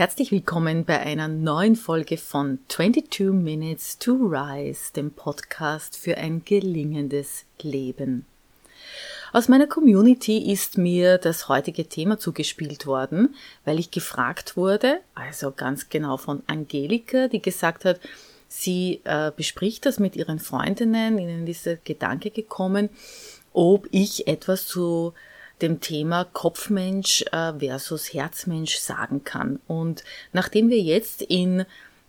Herzlich willkommen bei einer neuen Folge von 22 Minutes to Rise, dem Podcast für ein gelingendes Leben. Aus meiner Community ist mir das heutige Thema zugespielt worden, weil ich gefragt wurde, also ganz genau von Angelika, die gesagt hat, sie äh, bespricht das mit ihren Freundinnen, ihnen ist der Gedanke gekommen, ob ich etwas zu dem Thema Kopfmensch äh, versus Herzmensch sagen kann. Und nachdem wir jetzt in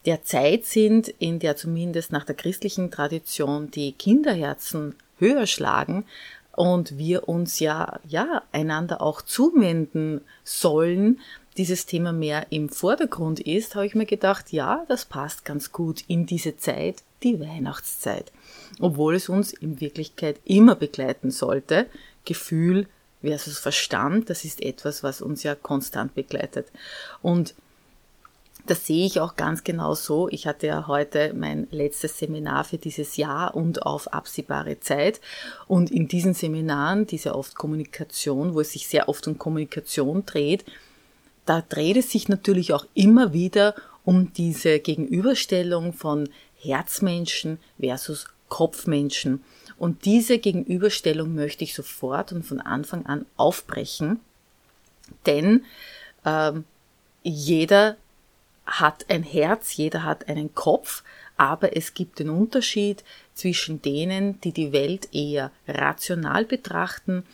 der Zeit sind, in der zumindest nach der christlichen Tradition die Kinderherzen höher schlagen und wir uns ja, ja, einander auch zuwenden sollen, dieses Thema mehr im Vordergrund ist, habe ich mir gedacht, ja, das passt ganz gut in diese Zeit, die Weihnachtszeit. Obwohl es uns in Wirklichkeit immer begleiten sollte, Gefühl, versus Verstand, das ist etwas, was uns ja konstant begleitet. Und das sehe ich auch ganz genau so. Ich hatte ja heute mein letztes Seminar für dieses Jahr und auf absehbare Zeit. Und in diesen Seminaren, diese oft Kommunikation, wo es sich sehr oft um Kommunikation dreht, da dreht es sich natürlich auch immer wieder um diese Gegenüberstellung von Herzmenschen versus Kopfmenschen. Und diese Gegenüberstellung möchte ich sofort und von Anfang an aufbrechen, denn ähm, jeder hat ein Herz, jeder hat einen Kopf, aber es gibt den Unterschied zwischen denen, die die Welt eher rational betrachten,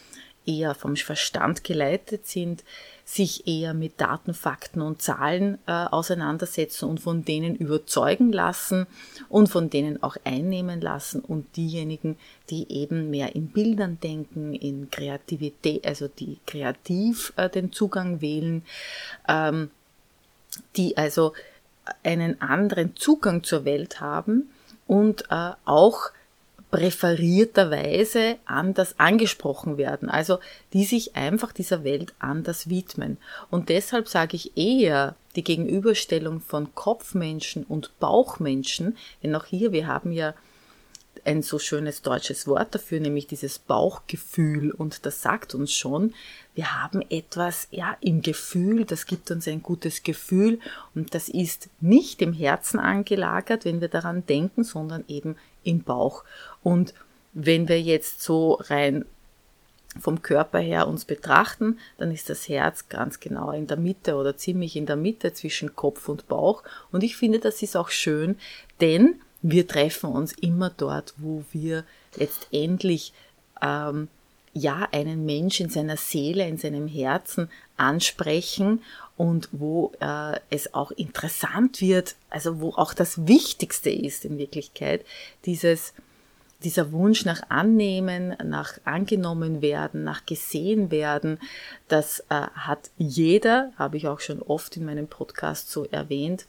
eher vom Verstand geleitet sind, sich eher mit Daten, Fakten und Zahlen äh, auseinandersetzen und von denen überzeugen lassen und von denen auch einnehmen lassen und diejenigen, die eben mehr in Bildern denken, in Kreativität, also die kreativ äh, den Zugang wählen, ähm, die also einen anderen Zugang zur Welt haben und äh, auch präferierterweise anders angesprochen werden, also die sich einfach dieser Welt anders widmen. Und deshalb sage ich eher die Gegenüberstellung von Kopfmenschen und Bauchmenschen, denn auch hier, wir haben ja ein so schönes deutsches Wort dafür, nämlich dieses Bauchgefühl. Und das sagt uns schon, wir haben etwas, ja, im Gefühl, das gibt uns ein gutes Gefühl. Und das ist nicht im Herzen angelagert, wenn wir daran denken, sondern eben im Bauch. Und wenn wir jetzt so rein vom Körper her uns betrachten, dann ist das Herz ganz genau in der Mitte oder ziemlich in der Mitte zwischen Kopf und Bauch. Und ich finde, das ist auch schön, denn wir treffen uns immer dort, wo wir letztendlich ähm, ja einen Mensch in seiner Seele, in seinem Herzen ansprechen und wo äh, es auch interessant wird, also wo auch das Wichtigste ist in Wirklichkeit, dieses dieser Wunsch nach Annehmen, nach angenommen werden, nach gesehen werden, das äh, hat jeder, habe ich auch schon oft in meinem Podcast so erwähnt.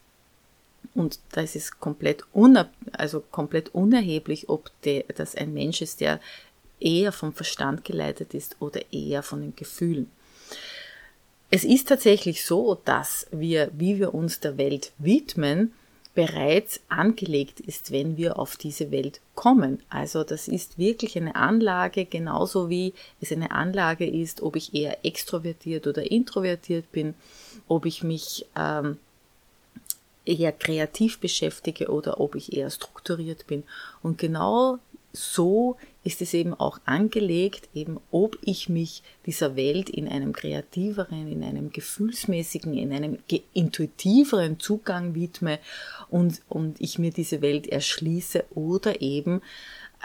Und das ist komplett, unab also komplett unerheblich, ob das ein Mensch ist, der eher vom Verstand geleitet ist oder eher von den Gefühlen. Es ist tatsächlich so, dass wir, wie wir uns der Welt widmen, bereits angelegt ist, wenn wir auf diese Welt kommen. Also das ist wirklich eine Anlage, genauso wie es eine Anlage ist, ob ich eher extrovertiert oder introvertiert bin, ob ich mich ähm, eher kreativ beschäftige oder ob ich eher strukturiert bin. Und genau so ist es eben auch angelegt, eben ob ich mich dieser Welt in einem kreativeren, in einem gefühlsmäßigen, in einem intuitiveren Zugang widme und, und ich mir diese Welt erschließe oder eben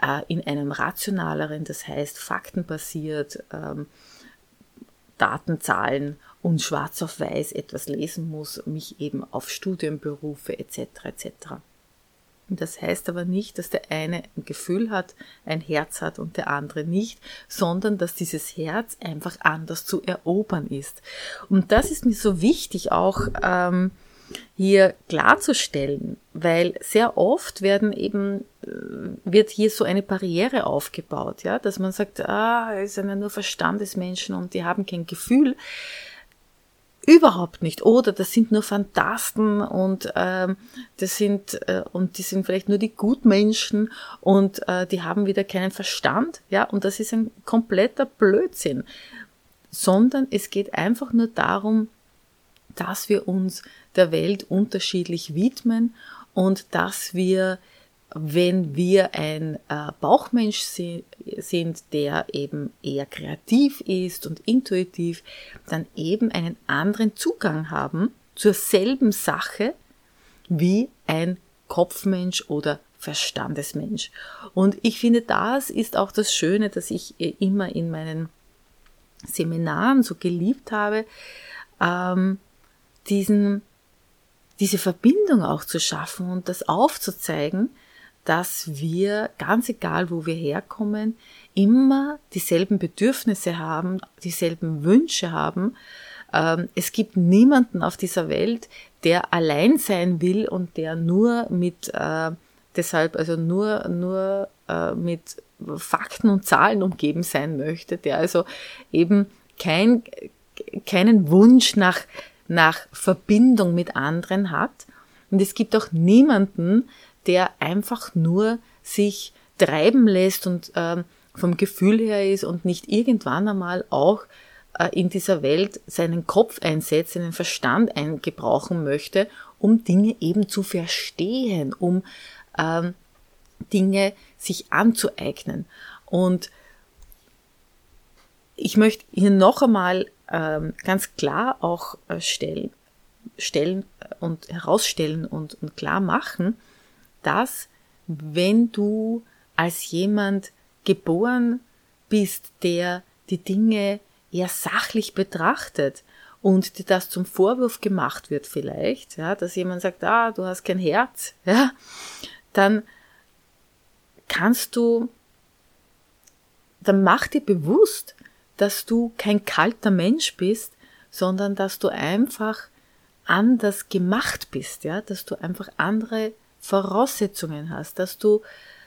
äh, in einem rationaleren, das heißt faktenbasiert, ähm, Daten, Zahlen und schwarz auf weiß etwas lesen muss, mich eben auf Studienberufe etc. etc. Das heißt aber nicht, dass der eine ein Gefühl hat, ein Herz hat und der andere nicht, sondern dass dieses Herz einfach anders zu erobern ist. Und das ist mir so wichtig auch ähm, hier klarzustellen, weil sehr oft werden eben äh, wird hier so eine Barriere aufgebaut, ja, dass man sagt, ah, es sind ja nur Verstandesmenschen und die haben kein Gefühl. Überhaupt nicht. Oder das sind nur Fantasten und ähm, das sind äh, und die sind vielleicht nur die Gutmenschen und äh, die haben wieder keinen Verstand, ja, und das ist ein kompletter Blödsinn. Sondern es geht einfach nur darum, dass wir uns der Welt unterschiedlich widmen und dass wir, wenn wir ein äh, Bauchmensch sind, der eben eher kreativ ist und intuitiv, dann eben einen anderen Zugang haben zur selben Sache wie ein Kopfmensch oder Verstandesmensch. Und ich finde, das ist auch das Schöne, dass ich immer in meinen Seminaren so geliebt habe, ähm, diesen, diese Verbindung auch zu schaffen und das aufzuzeigen, dass wir, ganz egal wo wir herkommen, immer dieselben Bedürfnisse haben, dieselben Wünsche haben. Ähm, es gibt niemanden auf dieser Welt, der allein sein will und der nur mit äh, deshalb also nur nur äh, mit Fakten und Zahlen umgeben sein möchte, der also eben kein keinen Wunsch nach nach Verbindung mit anderen hat. Und es gibt auch niemanden, der einfach nur sich treiben lässt und ähm, vom Gefühl her ist und nicht irgendwann einmal auch äh, in dieser Welt seinen Kopf einsetzt, seinen Verstand eingebrauchen möchte, um Dinge eben zu verstehen, um ähm, Dinge sich anzueignen. Und ich möchte hier noch einmal ähm, ganz klar auch äh, stellen, stellen und herausstellen und, und klar machen, dass wenn du als jemand geboren bist, der die Dinge eher sachlich betrachtet und dir das zum Vorwurf gemacht wird vielleicht, ja, dass jemand sagt, ah, du hast kein Herz, ja, dann kannst du, dann mach dir bewusst, dass du kein kalter Mensch bist, sondern dass du einfach anders gemacht bist, ja, dass du einfach andere Voraussetzungen hast, dass du,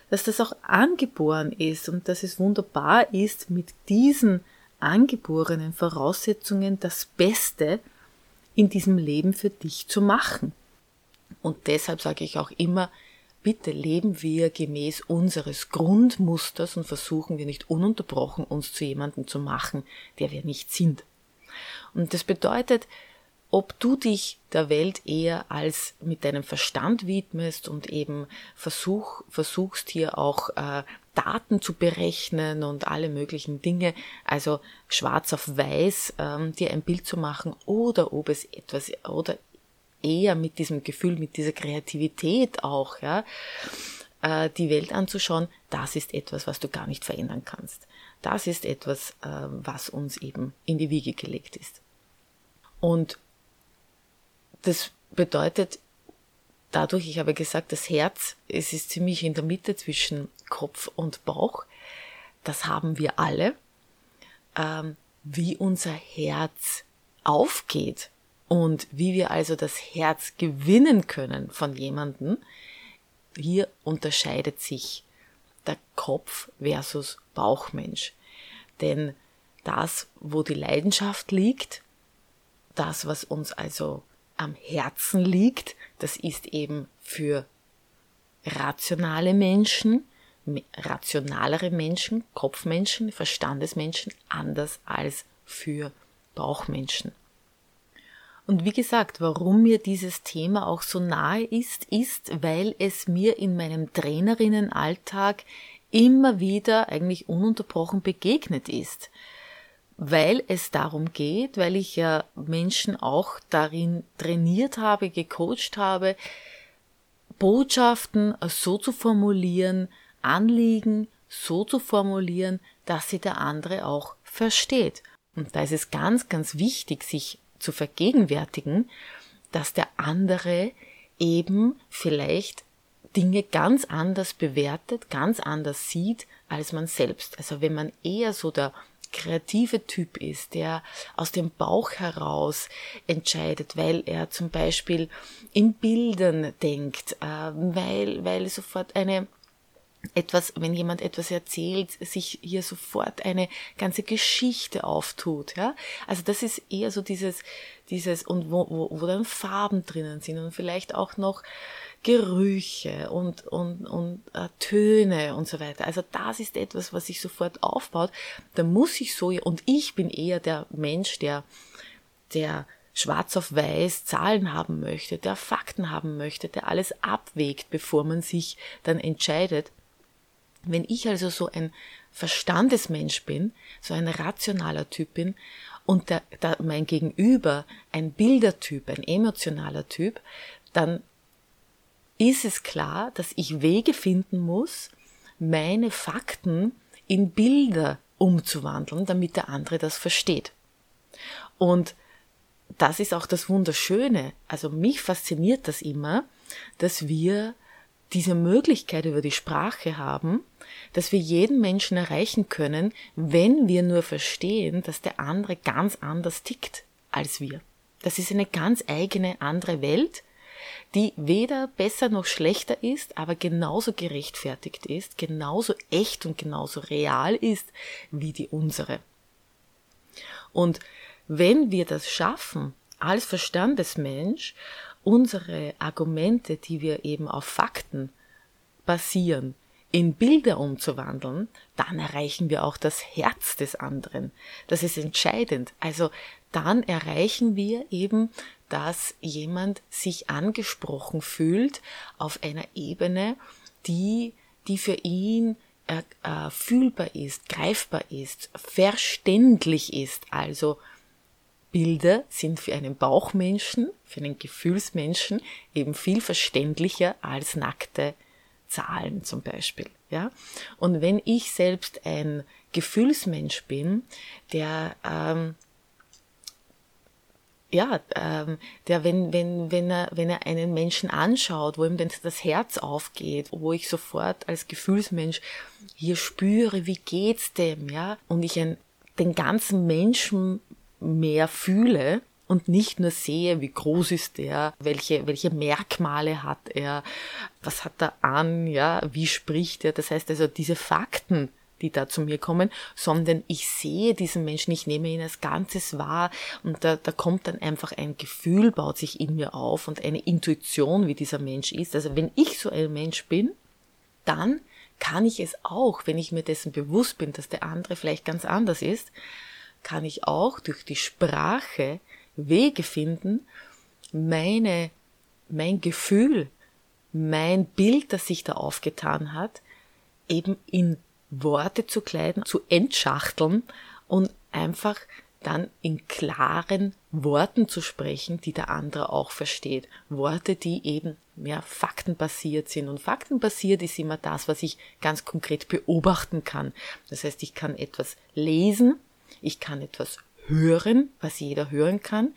dass das auch angeboren ist und dass es wunderbar ist, mit diesen angeborenen Voraussetzungen das Beste in diesem Leben für dich zu machen. Und deshalb sage ich auch immer, bitte leben wir gemäß unseres Grundmusters und versuchen wir nicht ununterbrochen uns zu jemandem zu machen, der wir nicht sind. Und das bedeutet, ob du dich der Welt eher als mit deinem Verstand widmest und eben versuch, versuchst hier auch äh, Daten zu berechnen und alle möglichen Dinge, also schwarz auf weiß ähm, dir ein Bild zu machen oder ob es etwas oder eher mit diesem Gefühl, mit dieser Kreativität auch, ja, äh, die Welt anzuschauen, das ist etwas, was du gar nicht verändern kannst. Das ist etwas, äh, was uns eben in die Wiege gelegt ist. Und das bedeutet, dadurch, ich habe gesagt, das Herz, es ist ziemlich in der Mitte zwischen Kopf und Bauch. Das haben wir alle. Ähm, wie unser Herz aufgeht und wie wir also das Herz gewinnen können von jemandem, hier unterscheidet sich der Kopf versus Bauchmensch. Denn das, wo die Leidenschaft liegt, das, was uns also am Herzen liegt, das ist eben für rationale Menschen, rationalere Menschen, Kopfmenschen, Verstandesmenschen anders als für Bauchmenschen. Und wie gesagt, warum mir dieses Thema auch so nahe ist, ist, weil es mir in meinem Trainerinnenalltag immer wieder eigentlich ununterbrochen begegnet ist. Weil es darum geht, weil ich ja Menschen auch darin trainiert habe, gecoacht habe, Botschaften so zu formulieren, Anliegen so zu formulieren, dass sie der andere auch versteht. Und da ist es ganz, ganz wichtig, sich zu vergegenwärtigen, dass der andere eben vielleicht Dinge ganz anders bewertet, ganz anders sieht als man selbst. Also wenn man eher so der kreative Typ ist, der aus dem Bauch heraus entscheidet, weil er zum Beispiel in Bildern denkt, äh, weil, weil sofort eine etwas, wenn jemand etwas erzählt, sich hier sofort eine ganze Geschichte auftut, ja. Also das ist eher so dieses, dieses, und wo, wo, wo dann Farben drinnen sind und vielleicht auch noch Gerüche und, und, und äh, Töne und so weiter. Also das ist etwas, was sich sofort aufbaut. Da muss ich so, und ich bin eher der Mensch, der, der schwarz auf weiß Zahlen haben möchte, der Fakten haben möchte, der alles abwägt, bevor man sich dann entscheidet. Wenn ich also so ein Verstandesmensch bin, so ein rationaler Typ bin und der, der, mein Gegenüber ein Bildertyp, ein emotionaler Typ, dann ist es klar, dass ich Wege finden muss, meine Fakten in Bilder umzuwandeln, damit der andere das versteht. Und das ist auch das Wunderschöne. Also mich fasziniert das immer, dass wir diese Möglichkeit über die Sprache haben, dass wir jeden Menschen erreichen können, wenn wir nur verstehen, dass der andere ganz anders tickt als wir. Das ist eine ganz eigene andere Welt, die weder besser noch schlechter ist, aber genauso gerechtfertigt ist, genauso echt und genauso real ist wie die unsere. Und wenn wir das schaffen, als Verstandesmensch unsere Argumente, die wir eben auf Fakten basieren, in Bilder umzuwandeln, dann erreichen wir auch das Herz des anderen. Das ist entscheidend. Also dann erreichen wir eben, dass jemand sich angesprochen fühlt auf einer Ebene, die, die für ihn äh, äh, fühlbar ist, greifbar ist, verständlich ist. Also Bilder sind für einen Bauchmenschen, für einen Gefühlsmenschen eben viel verständlicher als nackte Zahlen zum Beispiel. Ja? Und wenn ich selbst ein Gefühlsmensch bin, der ähm, ja, ähm, der, wenn, wenn, wenn er, wenn er einen Menschen anschaut, wo ihm denn das Herz aufgeht, wo ich sofort als Gefühlsmensch hier spüre, wie geht's dem, ja, und ich ein, den ganzen Menschen mehr fühle, und nicht nur sehe, wie groß ist er, welche, welche Merkmale hat er, was hat er an, ja, wie spricht er. Das heißt also diese Fakten, die da zu mir kommen, sondern ich sehe diesen Menschen, ich nehme ihn als Ganzes wahr und da, da kommt dann einfach ein Gefühl, baut sich in mir auf und eine Intuition, wie dieser Mensch ist. Also wenn ich so ein Mensch bin, dann kann ich es auch, wenn ich mir dessen bewusst bin, dass der andere vielleicht ganz anders ist, kann ich auch durch die Sprache Wege finden, meine, mein Gefühl, mein Bild, das sich da aufgetan hat, eben in Worte zu kleiden, zu entschachteln und einfach dann in klaren Worten zu sprechen, die der andere auch versteht. Worte, die eben mehr faktenbasiert sind. Und faktenbasiert ist immer das, was ich ganz konkret beobachten kann. Das heißt, ich kann etwas lesen, ich kann etwas hören, was jeder hören kann.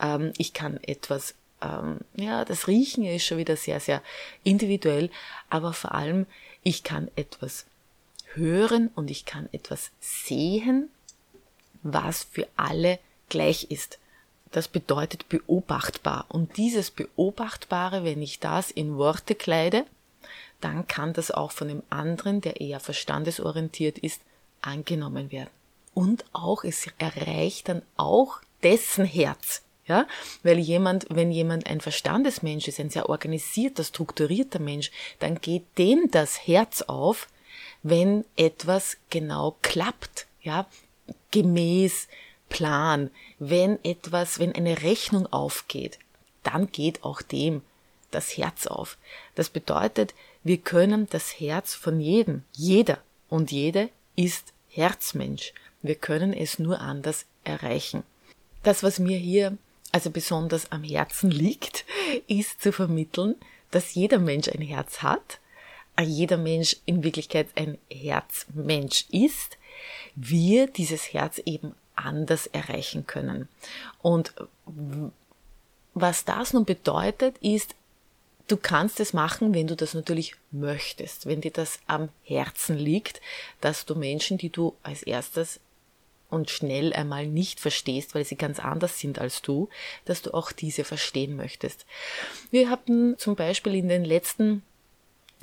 Ähm, ich kann etwas, ähm, ja, das Riechen ist schon wieder sehr, sehr individuell, aber vor allem, ich kann etwas hören und ich kann etwas sehen, was für alle gleich ist. Das bedeutet beobachtbar. Und dieses Beobachtbare, wenn ich das in Worte kleide, dann kann das auch von dem anderen, der eher verstandesorientiert ist, angenommen werden. Und auch, es erreicht dann auch dessen Herz. Ja, weil jemand, wenn jemand ein Verstandesmensch ist, ein sehr organisierter, strukturierter Mensch, dann geht dem das Herz auf, wenn etwas genau klappt, ja, gemäß Plan, wenn etwas, wenn eine Rechnung aufgeht, dann geht auch dem das Herz auf. Das bedeutet, wir können das Herz von jedem, jeder und jede ist Herzmensch. Wir können es nur anders erreichen. Das, was mir hier also besonders am Herzen liegt, ist zu vermitteln, dass jeder Mensch ein Herz hat, jeder Mensch in Wirklichkeit ein Herzmensch ist, wir dieses Herz eben anders erreichen können. Und was das nun bedeutet, ist, du kannst es machen, wenn du das natürlich möchtest, wenn dir das am Herzen liegt, dass du Menschen, die du als erstes und schnell einmal nicht verstehst, weil sie ganz anders sind als du, dass du auch diese verstehen möchtest. Wir hatten zum Beispiel in den letzten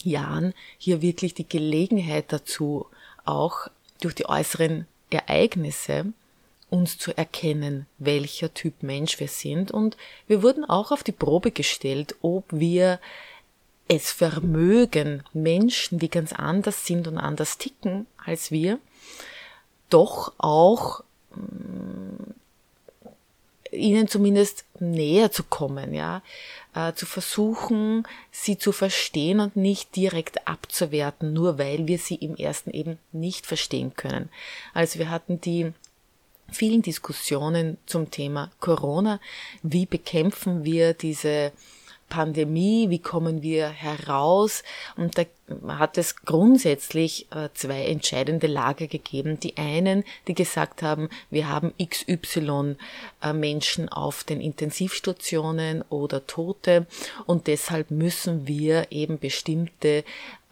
Jahren hier wirklich die Gelegenheit dazu, auch durch die äußeren Ereignisse uns zu erkennen, welcher Typ Mensch wir sind. Und wir wurden auch auf die Probe gestellt, ob wir es vermögen, Menschen, die ganz anders sind und anders ticken als wir, doch auch mm, ihnen zumindest näher zu kommen, ja, äh, zu versuchen, sie zu verstehen und nicht direkt abzuwerten, nur weil wir sie im ersten eben nicht verstehen können. Also wir hatten die vielen Diskussionen zum Thema Corona. Wie bekämpfen wir diese Pandemie, wie kommen wir heraus? Und da hat es grundsätzlich äh, zwei entscheidende Lager gegeben. Die einen, die gesagt haben, wir haben XY äh, Menschen auf den Intensivstationen oder Tote und deshalb müssen wir eben bestimmte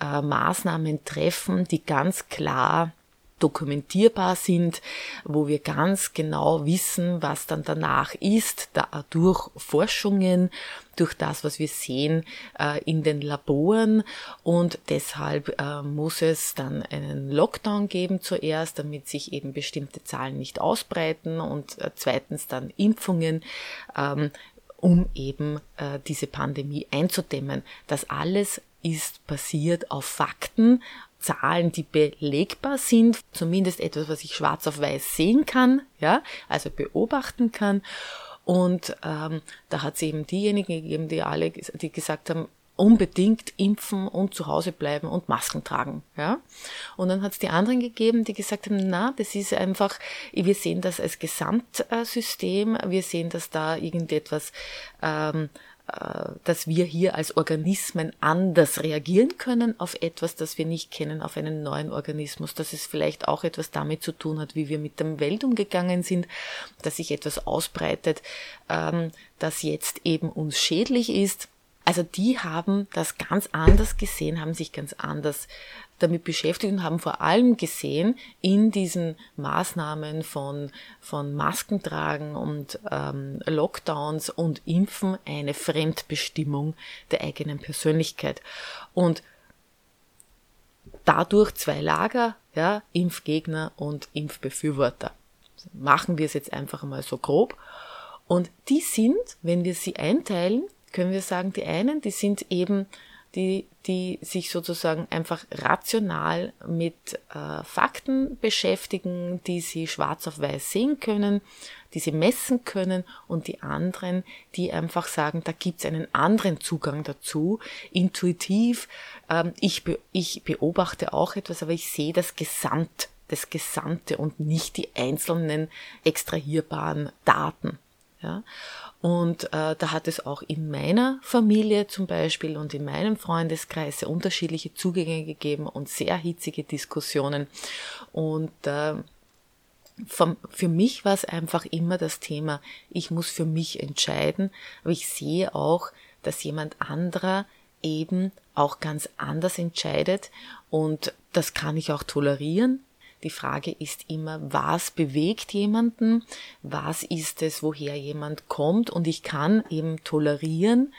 äh, Maßnahmen treffen, die ganz klar dokumentierbar sind, wo wir ganz genau wissen, was dann danach ist, da, durch Forschungen, durch das, was wir sehen äh, in den Laboren und deshalb äh, muss es dann einen Lockdown geben zuerst, damit sich eben bestimmte Zahlen nicht ausbreiten und äh, zweitens dann Impfungen. Ähm, um eben äh, diese Pandemie einzudämmen. Das alles ist basiert auf Fakten, Zahlen, die belegbar sind, zumindest etwas, was ich schwarz auf weiß sehen kann, ja, also beobachten kann. Und ähm, da hat es eben diejenigen gegeben, die alle, die gesagt haben, unbedingt impfen und zu Hause bleiben und Masken tragen. Ja? Und dann hat es die anderen gegeben, die gesagt haben, na, das ist einfach, wir sehen das als Gesamtsystem, wir sehen, dass da irgendetwas ähm, äh, dass wir hier als Organismen anders reagieren können auf etwas, das wir nicht kennen, auf einen neuen Organismus, dass es vielleicht auch etwas damit zu tun hat, wie wir mit der Welt umgegangen sind, dass sich etwas ausbreitet, ähm, das jetzt eben uns schädlich ist. Also die haben das ganz anders gesehen, haben sich ganz anders damit beschäftigt und haben vor allem gesehen in diesen Maßnahmen von, von Maskentragen und ähm, Lockdowns und Impfen eine Fremdbestimmung der eigenen Persönlichkeit. Und dadurch zwei Lager, ja, Impfgegner und Impfbefürworter. Machen wir es jetzt einfach mal so grob. Und die sind, wenn wir sie einteilen, können wir sagen, die einen, die sind eben die, die sich sozusagen einfach rational mit äh, Fakten beschäftigen, die sie schwarz auf weiß sehen können, die sie messen können und die anderen, die einfach sagen, da gibt's einen anderen Zugang dazu, intuitiv. Ähm, ich, be ich beobachte auch etwas, aber ich sehe das Gesamt, das Gesamte und nicht die einzelnen extrahierbaren Daten. Ja? Und äh, da hat es auch in meiner Familie zum Beispiel und in meinem Freundeskreis sehr unterschiedliche Zugänge gegeben und sehr hitzige Diskussionen. Und äh, vom, für mich war es einfach immer das Thema, ich muss für mich entscheiden, aber ich sehe auch, dass jemand anderer eben auch ganz anders entscheidet und das kann ich auch tolerieren, die Frage ist immer, was bewegt jemanden? Was ist es, woher jemand kommt? Und ich kann eben tolerieren,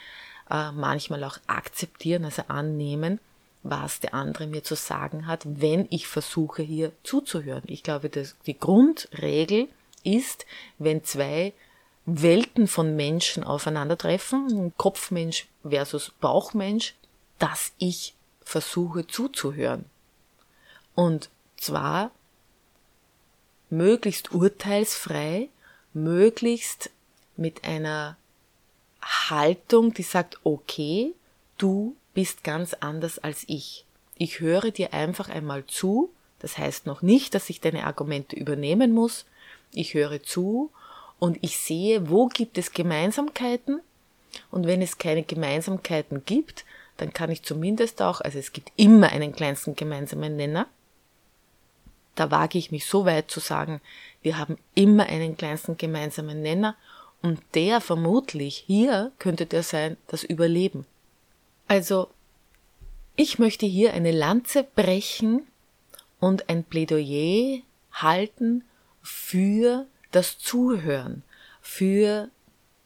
äh, manchmal auch akzeptieren, also annehmen, was der andere mir zu sagen hat, wenn ich versuche hier zuzuhören. Ich glaube, dass die Grundregel ist, wenn zwei Welten von Menschen aufeinandertreffen, Kopfmensch versus Bauchmensch, dass ich versuche zuzuhören. Und zwar möglichst urteilsfrei, möglichst mit einer Haltung, die sagt, okay, du bist ganz anders als ich. Ich höre dir einfach einmal zu, das heißt noch nicht, dass ich deine Argumente übernehmen muss. Ich höre zu und ich sehe, wo gibt es Gemeinsamkeiten und wenn es keine Gemeinsamkeiten gibt, dann kann ich zumindest auch, also es gibt immer einen kleinsten gemeinsamen Nenner, da wage ich mich so weit zu sagen, wir haben immer einen kleinsten gemeinsamen Nenner und der vermutlich hier könnte der sein, das Überleben. Also, ich möchte hier eine Lanze brechen und ein Plädoyer halten für das Zuhören, für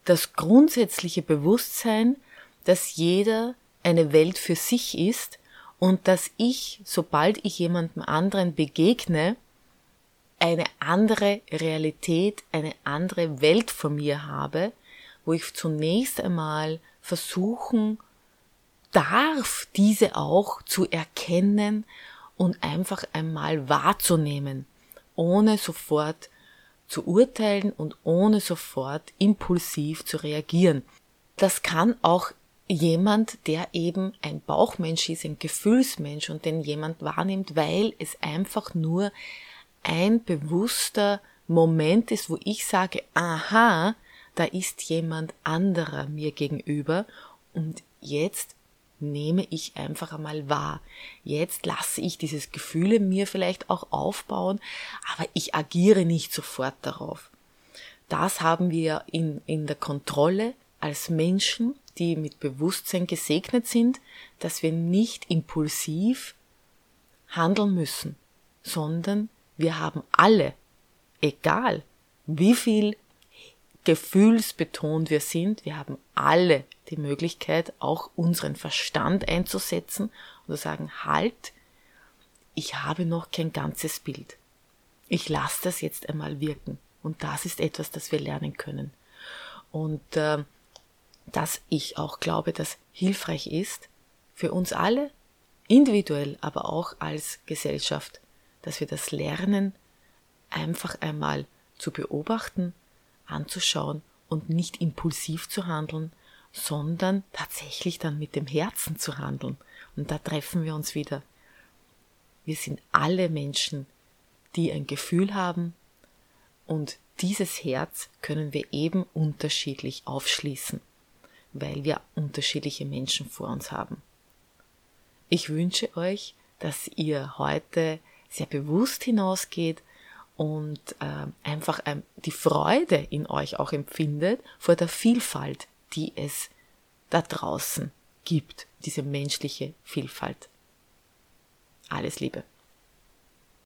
das grundsätzliche Bewusstsein, dass jeder eine Welt für sich ist und dass ich, sobald ich jemandem anderen begegne, eine andere Realität, eine andere Welt von mir habe, wo ich zunächst einmal versuchen darf, diese auch zu erkennen und einfach einmal wahrzunehmen, ohne sofort zu urteilen und ohne sofort impulsiv zu reagieren. Das kann auch jemand, der eben ein Bauchmensch ist, ein Gefühlsmensch und den jemand wahrnimmt, weil es einfach nur ein bewusster Moment ist, wo ich sage, aha, da ist jemand anderer mir gegenüber und jetzt nehme ich einfach einmal wahr. Jetzt lasse ich dieses Gefühle mir vielleicht auch aufbauen, aber ich agiere nicht sofort darauf. Das haben wir in, in der Kontrolle als Menschen, die mit Bewusstsein gesegnet sind, dass wir nicht impulsiv handeln müssen, sondern wir haben alle, egal wie viel gefühlsbetont wir sind, wir haben alle die Möglichkeit, auch unseren Verstand einzusetzen und zu sagen, halt, ich habe noch kein ganzes Bild. Ich lasse das jetzt einmal wirken. Und das ist etwas, das wir lernen können. Und äh, dass ich auch glaube, dass hilfreich ist für uns alle, individuell, aber auch als Gesellschaft, dass wir das lernen, einfach einmal zu beobachten, anzuschauen und nicht impulsiv zu handeln, sondern tatsächlich dann mit dem Herzen zu handeln. Und da treffen wir uns wieder. Wir sind alle Menschen, die ein Gefühl haben und dieses Herz können wir eben unterschiedlich aufschließen, weil wir unterschiedliche Menschen vor uns haben. Ich wünsche euch, dass ihr heute sehr bewusst hinausgeht und äh, einfach ähm, die Freude in euch auch empfindet vor der Vielfalt, die es da draußen gibt, diese menschliche Vielfalt. Alles Liebe.